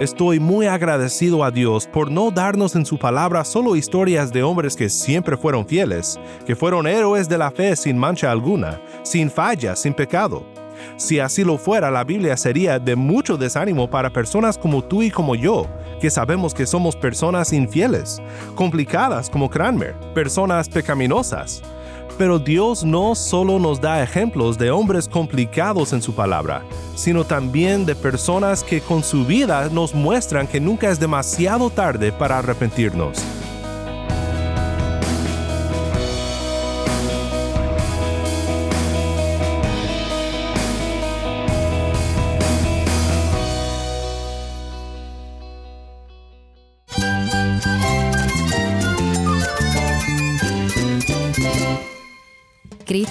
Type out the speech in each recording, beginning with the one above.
Estoy muy agradecido a Dios por no darnos en su palabra solo historias de hombres que siempre fueron fieles, que fueron héroes de la fe sin mancha alguna, sin falla, sin pecado. Si así lo fuera, la Biblia sería de mucho desánimo para personas como tú y como yo, que sabemos que somos personas infieles, complicadas como Cranmer, personas pecaminosas. Pero Dios no solo nos da ejemplos de hombres complicados en su palabra, sino también de personas que con su vida nos muestran que nunca es demasiado tarde para arrepentirnos.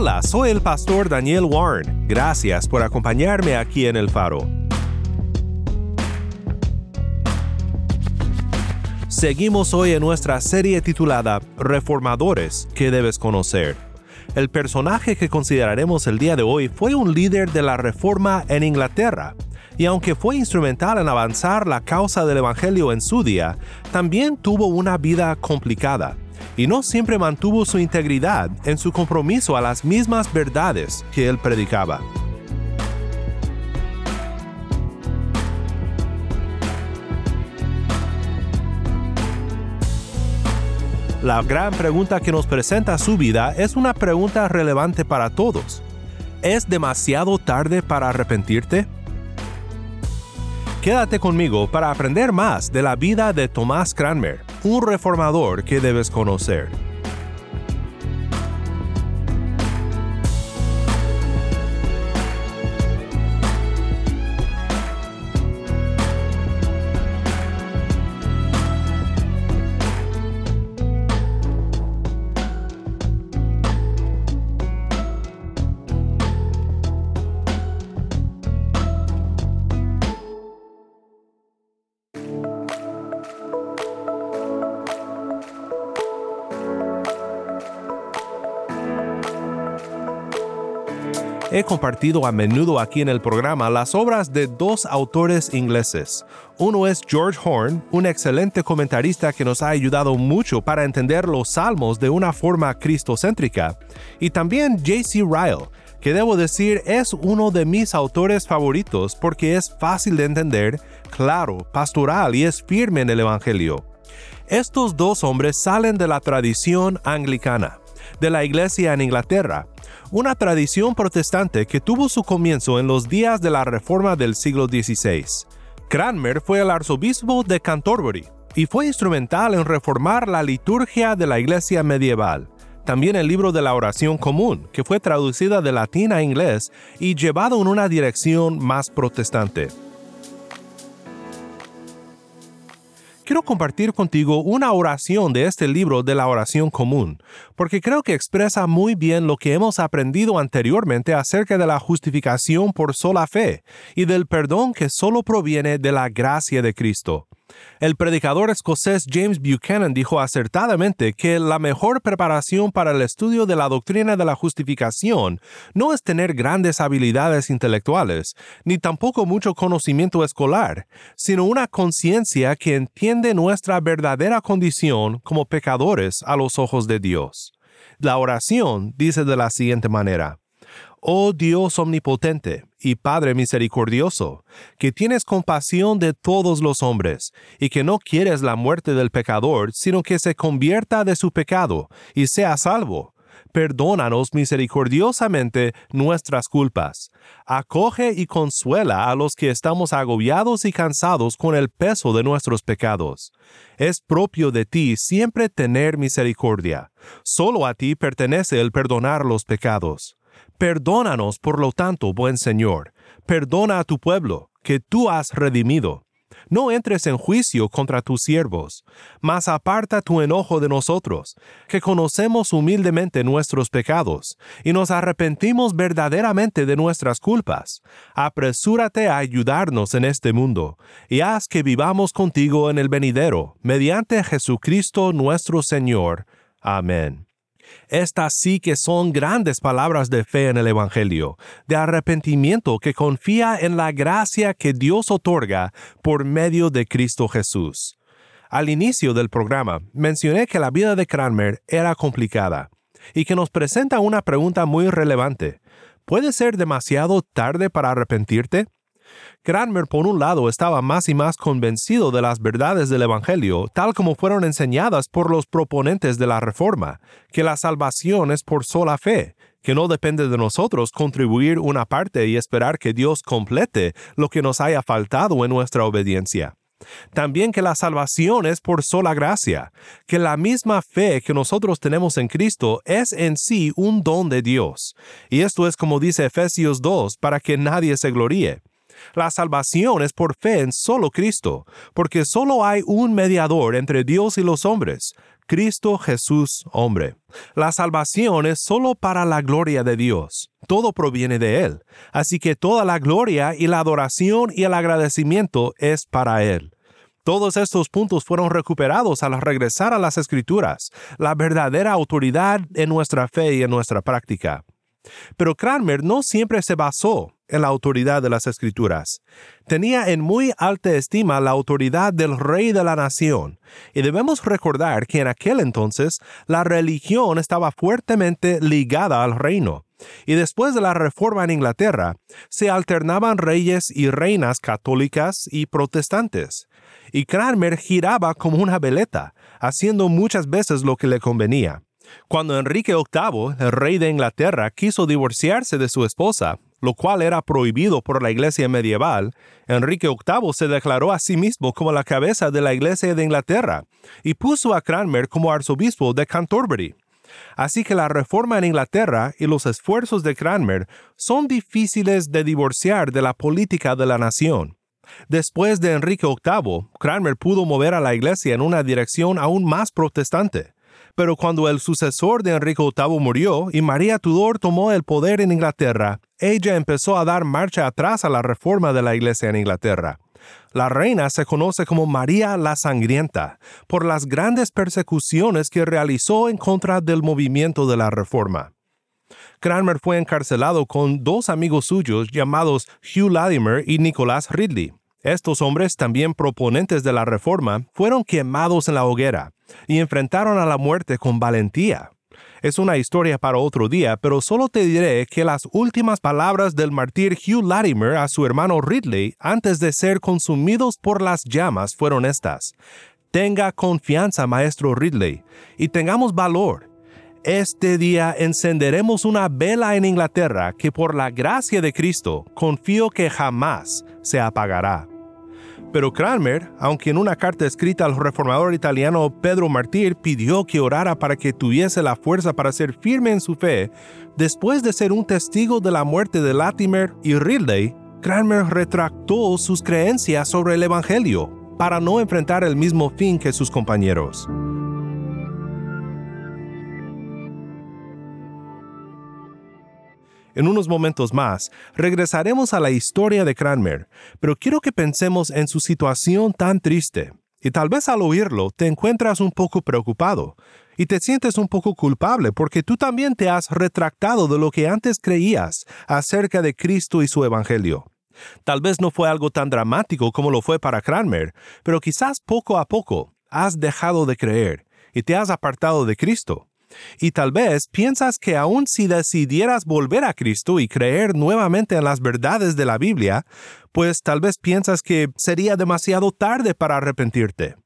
Hola, soy el pastor Daniel Warren. Gracias por acompañarme aquí en El Faro. Seguimos hoy en nuestra serie titulada Reformadores que debes conocer. El personaje que consideraremos el día de hoy fue un líder de la Reforma en Inglaterra, y aunque fue instrumental en avanzar la causa del Evangelio en su día, también tuvo una vida complicada y no siempre mantuvo su integridad en su compromiso a las mismas verdades que él predicaba. La gran pregunta que nos presenta su vida es una pregunta relevante para todos. ¿Es demasiado tarde para arrepentirte? Quédate conmigo para aprender más de la vida de Tomás Cranmer, un reformador que debes conocer. He compartido a menudo aquí en el programa las obras de dos autores ingleses. Uno es George Horn, un excelente comentarista que nos ha ayudado mucho para entender los salmos de una forma cristocéntrica, y también J.C. Ryle, que debo decir es uno de mis autores favoritos porque es fácil de entender, claro, pastoral y es firme en el Evangelio. Estos dos hombres salen de la tradición anglicana, de la iglesia en Inglaterra, una tradición protestante que tuvo su comienzo en los días de la Reforma del siglo XVI. Cranmer fue el arzobispo de Canterbury y fue instrumental en reformar la liturgia de la iglesia medieval. También el libro de la oración común, que fue traducida de latín a inglés y llevado en una dirección más protestante. Quiero compartir contigo una oración de este libro de la oración común, porque creo que expresa muy bien lo que hemos aprendido anteriormente acerca de la justificación por sola fe y del perdón que solo proviene de la gracia de Cristo. El predicador escocés James Buchanan dijo acertadamente que la mejor preparación para el estudio de la doctrina de la justificación no es tener grandes habilidades intelectuales, ni tampoco mucho conocimiento escolar, sino una conciencia que entiende nuestra verdadera condición como pecadores a los ojos de Dios. La oración dice de la siguiente manera, Oh Dios omnipotente y Padre misericordioso, que tienes compasión de todos los hombres, y que no quieres la muerte del pecador, sino que se convierta de su pecado y sea salvo. perdónanos misericordiosamente nuestras culpas. Acoge y consuela a los que estamos agobiados y cansados con el peso de nuestros pecados. Es propio de ti siempre tener misericordia. Solo a ti pertenece el perdonar los pecados. Perdónanos, por lo tanto, buen Señor. Perdona a tu pueblo, que tú has redimido no entres en juicio contra tus siervos, mas aparta tu enojo de nosotros, que conocemos humildemente nuestros pecados, y nos arrepentimos verdaderamente de nuestras culpas. Apresúrate a ayudarnos en este mundo, y haz que vivamos contigo en el venidero, mediante Jesucristo nuestro Señor. Amén. Estas sí que son grandes palabras de fe en el Evangelio, de arrepentimiento que confía en la gracia que Dios otorga por medio de Cristo Jesús. Al inicio del programa mencioné que la vida de Cranmer era complicada y que nos presenta una pregunta muy relevante. ¿Puede ser demasiado tarde para arrepentirte? Cranmer, por un lado, estaba más y más convencido de las verdades del Evangelio, tal como fueron enseñadas por los proponentes de la Reforma, que la salvación es por sola fe, que no depende de nosotros contribuir una parte y esperar que Dios complete lo que nos haya faltado en nuestra obediencia. También que la salvación es por sola gracia, que la misma fe que nosotros tenemos en Cristo es en sí un don de Dios. Y esto es como dice Efesios 2, para que nadie se gloríe. La salvación es por fe en solo Cristo, porque solo hay un mediador entre Dios y los hombres, Cristo Jesús hombre. La salvación es solo para la gloria de Dios. Todo proviene de Él. Así que toda la gloria y la adoración y el agradecimiento es para Él. Todos estos puntos fueron recuperados al regresar a las Escrituras, la verdadera autoridad en nuestra fe y en nuestra práctica. Pero Cranmer no siempre se basó en la autoridad de las escrituras. Tenía en muy alta estima la autoridad del rey de la nación, y debemos recordar que en aquel entonces la religión estaba fuertemente ligada al reino. Y después de la reforma en Inglaterra, se alternaban reyes y reinas católicas y protestantes. Y Cranmer giraba como una veleta, haciendo muchas veces lo que le convenía. Cuando Enrique VIII, el rey de Inglaterra, quiso divorciarse de su esposa, lo cual era prohibido por la Iglesia medieval, Enrique VIII se declaró a sí mismo como la cabeza de la Iglesia de Inglaterra y puso a Cranmer como arzobispo de Canterbury. Así que la reforma en Inglaterra y los esfuerzos de Cranmer son difíciles de divorciar de la política de la nación. Después de Enrique VIII, Cranmer pudo mover a la Iglesia en una dirección aún más protestante. Pero cuando el sucesor de Enrique VIII murió y María Tudor tomó el poder en Inglaterra, ella empezó a dar marcha atrás a la reforma de la Iglesia en Inglaterra. La reina se conoce como María la Sangrienta por las grandes persecuciones que realizó en contra del movimiento de la Reforma. Cranmer fue encarcelado con dos amigos suyos llamados Hugh Latimer y Nicholas Ridley. Estos hombres, también proponentes de la Reforma, fueron quemados en la hoguera y enfrentaron a la muerte con valentía. Es una historia para otro día, pero solo te diré que las últimas palabras del mártir Hugh Latimer a su hermano Ridley antes de ser consumidos por las llamas fueron estas. Tenga confianza, maestro Ridley, y tengamos valor. Este día encenderemos una vela en Inglaterra que por la gracia de Cristo confío que jamás se apagará. Pero Cranmer, aunque en una carta escrita al reformador italiano Pedro Martir pidió que orara para que tuviese la fuerza para ser firme en su fe, después de ser un testigo de la muerte de Latimer y Ridley, Cranmer retractó sus creencias sobre el Evangelio para no enfrentar el mismo fin que sus compañeros. En unos momentos más, regresaremos a la historia de Cranmer, pero quiero que pensemos en su situación tan triste. Y tal vez al oírlo te encuentras un poco preocupado y te sientes un poco culpable porque tú también te has retractado de lo que antes creías acerca de Cristo y su Evangelio. Tal vez no fue algo tan dramático como lo fue para Cranmer, pero quizás poco a poco has dejado de creer y te has apartado de Cristo. Y tal vez piensas que aun si decidieras volver a Cristo y creer nuevamente en las verdades de la Biblia, pues tal vez piensas que sería demasiado tarde para arrepentirte.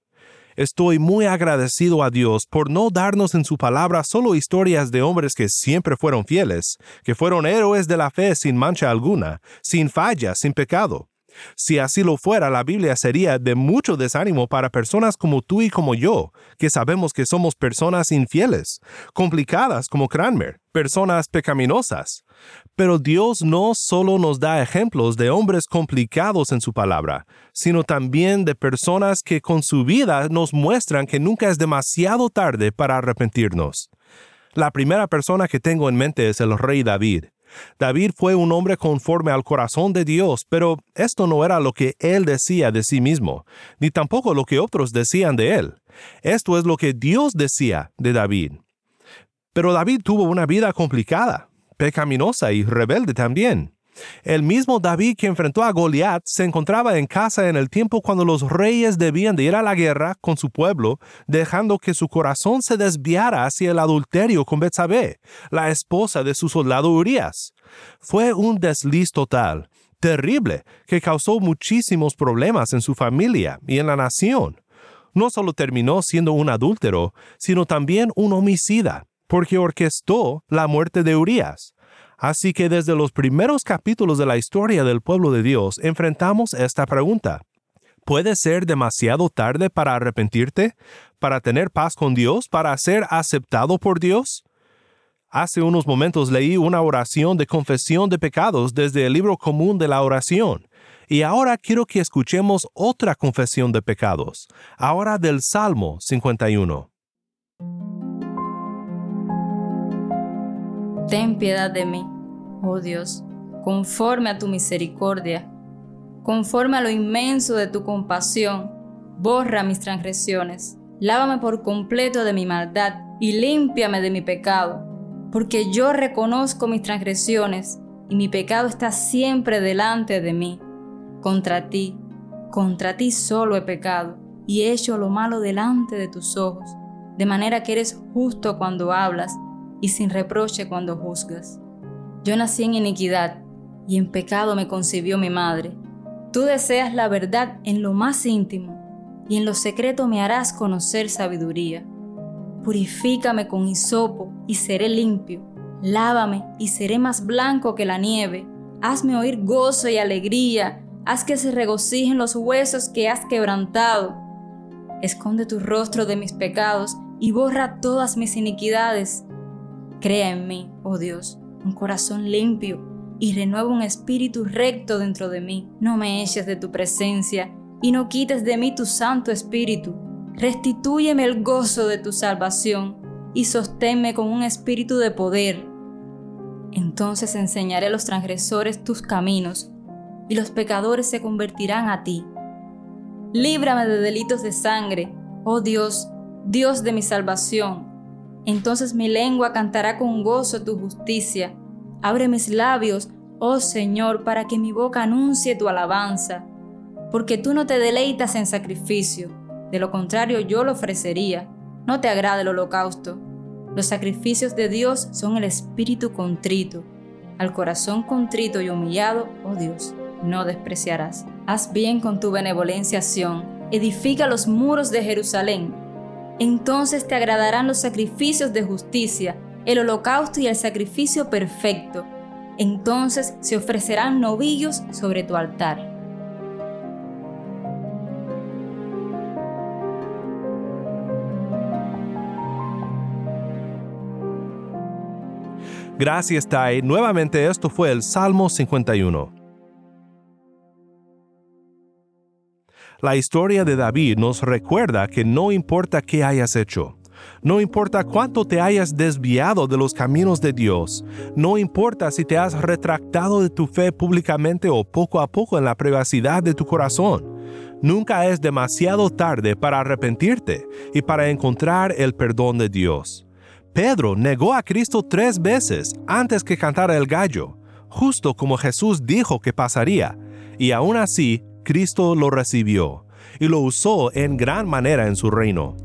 Estoy muy agradecido a Dios por no darnos en su palabra solo historias de hombres que siempre fueron fieles, que fueron héroes de la fe sin mancha alguna, sin falla, sin pecado. Si así lo fuera, la Biblia sería de mucho desánimo para personas como tú y como yo, que sabemos que somos personas infieles, complicadas como Cranmer, personas pecaminosas. Pero Dios no solo nos da ejemplos de hombres complicados en su palabra, sino también de personas que con su vida nos muestran que nunca es demasiado tarde para arrepentirnos. La primera persona que tengo en mente es el rey David. David fue un hombre conforme al corazón de Dios, pero esto no era lo que él decía de sí mismo, ni tampoco lo que otros decían de él. Esto es lo que Dios decía de David. Pero David tuvo una vida complicada, pecaminosa y rebelde también. El mismo David que enfrentó a Goliat se encontraba en casa en el tiempo cuando los reyes debían de ir a la guerra con su pueblo, dejando que su corazón se desviara hacia el adulterio con Betsabé, la esposa de su soldado Urias. Fue un desliz total, terrible, que causó muchísimos problemas en su familia y en la nación. No solo terminó siendo un adúltero, sino también un homicida, porque orquestó la muerte de Urias. Así que desde los primeros capítulos de la historia del pueblo de Dios enfrentamos esta pregunta. ¿Puede ser demasiado tarde para arrepentirte, para tener paz con Dios, para ser aceptado por Dios? Hace unos momentos leí una oración de confesión de pecados desde el libro común de la oración. Y ahora quiero que escuchemos otra confesión de pecados, ahora del Salmo 51. Ten piedad de mí, oh Dios, conforme a tu misericordia, conforme a lo inmenso de tu compasión, borra mis transgresiones, lávame por completo de mi maldad y límpiame de mi pecado, porque yo reconozco mis transgresiones y mi pecado está siempre delante de mí. Contra ti, contra ti solo he pecado y he hecho lo malo delante de tus ojos, de manera que eres justo cuando hablas y sin reproche cuando juzgas. Yo nací en iniquidad y en pecado me concibió mi madre. Tú deseas la verdad en lo más íntimo y en lo secreto me harás conocer sabiduría. Purifícame con hisopo y seré limpio. Lávame y seré más blanco que la nieve. Hazme oír gozo y alegría. Haz que se regocijen los huesos que has quebrantado. Esconde tu rostro de mis pecados y borra todas mis iniquidades. Crea en mí, oh Dios, un corazón limpio y renueva un espíritu recto dentro de mí. No me eches de tu presencia y no quites de mí tu Santo Espíritu. Restitúyeme el gozo de tu salvación y sosténme con un espíritu de poder. Entonces enseñaré a los transgresores tus caminos y los pecadores se convertirán a ti. Líbrame de delitos de sangre, oh Dios, Dios de mi salvación entonces mi lengua cantará con gozo tu justicia. Abre mis labios, oh Señor, para que mi boca anuncie tu alabanza. Porque tú no te deleitas en sacrificio, de lo contrario yo lo ofrecería. No te agrada el holocausto. Los sacrificios de Dios son el espíritu contrito. Al corazón contrito y humillado, oh Dios, no despreciarás. Haz bien con tu benevolencia, Edifica los muros de Jerusalén entonces te agradarán los sacrificios de justicia, el holocausto y el sacrificio perfecto. Entonces se ofrecerán novillos sobre tu altar. Gracias, Tai. Nuevamente esto fue el Salmo 51. La historia de David nos recuerda que no importa qué hayas hecho, no importa cuánto te hayas desviado de los caminos de Dios, no importa si te has retractado de tu fe públicamente o poco a poco en la privacidad de tu corazón, nunca es demasiado tarde para arrepentirte y para encontrar el perdón de Dios. Pedro negó a Cristo tres veces antes que cantara el gallo, justo como Jesús dijo que pasaría, y aún así Cristo lo recibió y lo usó en gran manera en su reino.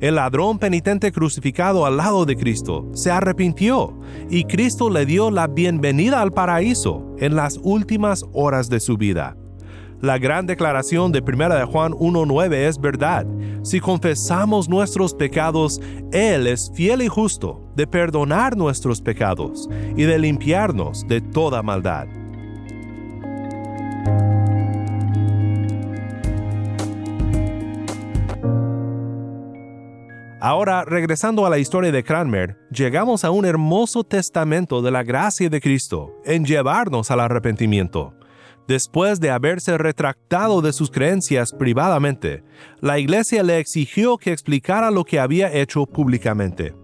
El ladrón penitente crucificado al lado de Cristo se arrepintió y Cristo le dio la bienvenida al paraíso en las últimas horas de su vida. La gran declaración de 1 de Juan 1.9 es verdad. Si confesamos nuestros pecados, Él es fiel y justo de perdonar nuestros pecados y de limpiarnos de toda maldad. Ahora, regresando a la historia de Cranmer, llegamos a un hermoso testamento de la gracia de Cristo en llevarnos al arrepentimiento. Después de haberse retractado de sus creencias privadamente, la iglesia le exigió que explicara lo que había hecho públicamente.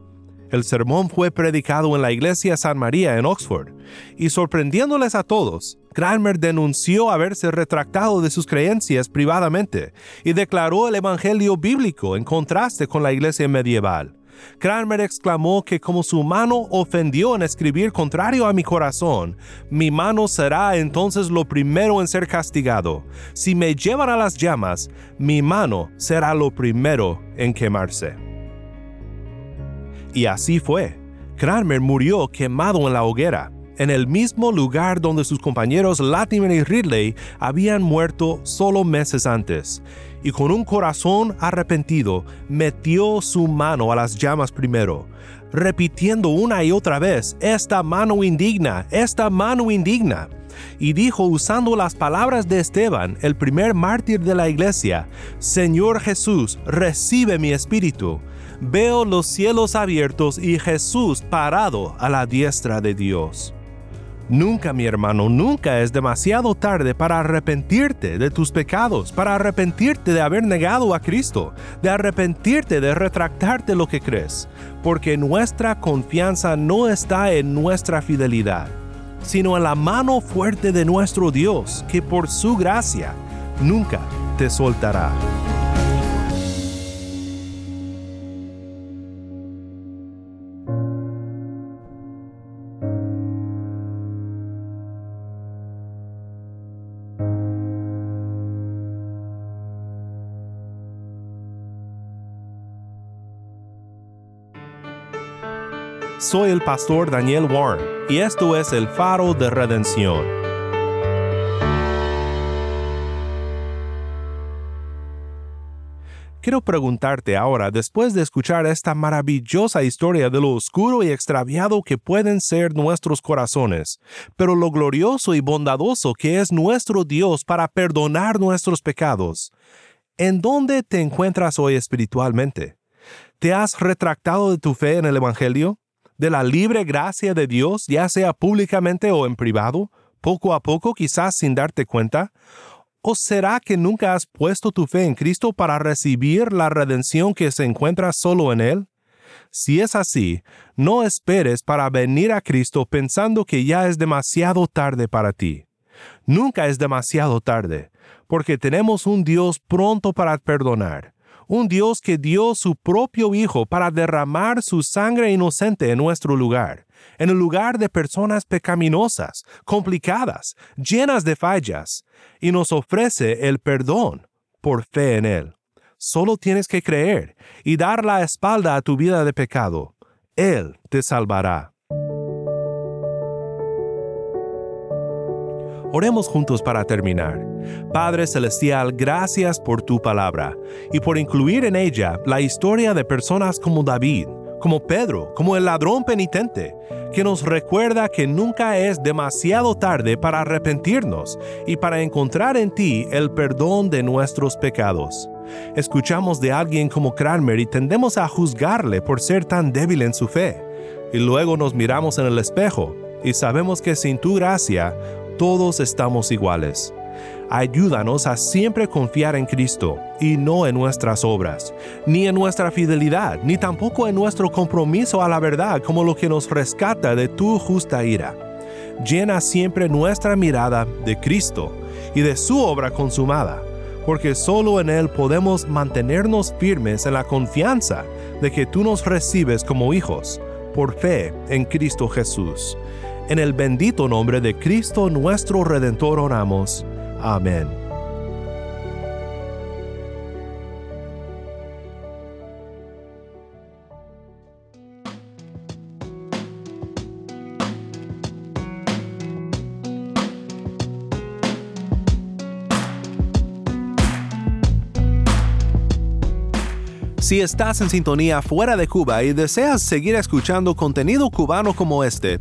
El sermón fue predicado en la iglesia San María en Oxford, y sorprendiéndoles a todos, Cranmer denunció haberse retractado de sus creencias privadamente y declaró el Evangelio bíblico en contraste con la iglesia medieval. Cranmer exclamó que como su mano ofendió en escribir contrario a mi corazón, mi mano será entonces lo primero en ser castigado. Si me llevan a las llamas, mi mano será lo primero en quemarse. Y así fue. Cranmer murió quemado en la hoguera, en el mismo lugar donde sus compañeros Latimer y Ridley habían muerto solo meses antes, y con un corazón arrepentido metió su mano a las llamas primero, repitiendo una y otra vez, esta mano indigna, esta mano indigna. Y dijo usando las palabras de Esteban, el primer mártir de la iglesia, Señor Jesús, recibe mi espíritu veo los cielos abiertos y Jesús parado a la diestra de Dios. Nunca, mi hermano, nunca es demasiado tarde para arrepentirte de tus pecados, para arrepentirte de haber negado a Cristo, de arrepentirte de retractarte lo que crees, porque nuestra confianza no está en nuestra fidelidad, sino en la mano fuerte de nuestro Dios, que por su gracia nunca te soltará. Soy el pastor Daniel Warren y esto es el faro de redención. Quiero preguntarte ahora, después de escuchar esta maravillosa historia de lo oscuro y extraviado que pueden ser nuestros corazones, pero lo glorioso y bondadoso que es nuestro Dios para perdonar nuestros pecados, ¿en dónde te encuentras hoy espiritualmente? ¿Te has retractado de tu fe en el Evangelio? De la libre gracia de Dios, ya sea públicamente o en privado, poco a poco quizás sin darte cuenta? ¿O será que nunca has puesto tu fe en Cristo para recibir la redención que se encuentra solo en Él? Si es así, no esperes para venir a Cristo pensando que ya es demasiado tarde para ti. Nunca es demasiado tarde, porque tenemos un Dios pronto para perdonar, un Dios que dio su propio Hijo para derramar su sangre inocente en nuestro lugar, en el lugar de personas pecaminosas, complicadas, llenas de fallas, y nos ofrece el perdón por fe en Él. Solo tienes que creer y dar la espalda a tu vida de pecado. Él te salvará. Oremos juntos para terminar. Padre Celestial, gracias por tu palabra y por incluir en ella la historia de personas como David, como Pedro, como el ladrón penitente, que nos recuerda que nunca es demasiado tarde para arrepentirnos y para encontrar en ti el perdón de nuestros pecados. Escuchamos de alguien como Cranmer y tendemos a juzgarle por ser tan débil en su fe. Y luego nos miramos en el espejo y sabemos que sin tu gracia todos estamos iguales. Ayúdanos a siempre confiar en Cristo y no en nuestras obras, ni en nuestra fidelidad, ni tampoco en nuestro compromiso a la verdad como lo que nos rescata de tu justa ira. Llena siempre nuestra mirada de Cristo y de su obra consumada, porque solo en Él podemos mantenernos firmes en la confianza de que tú nos recibes como hijos, por fe en Cristo Jesús. En el bendito nombre de Cristo nuestro Redentor oramos. Amén. Si estás en sintonía fuera de Cuba y deseas seguir escuchando contenido cubano como este,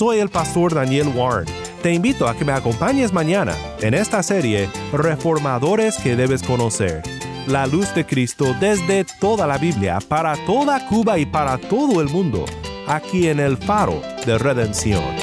Soy el pastor Daniel Warren. Te invito a que me acompañes mañana en esta serie Reformadores que debes conocer. La luz de Cristo desde toda la Biblia, para toda Cuba y para todo el mundo, aquí en el faro de redención.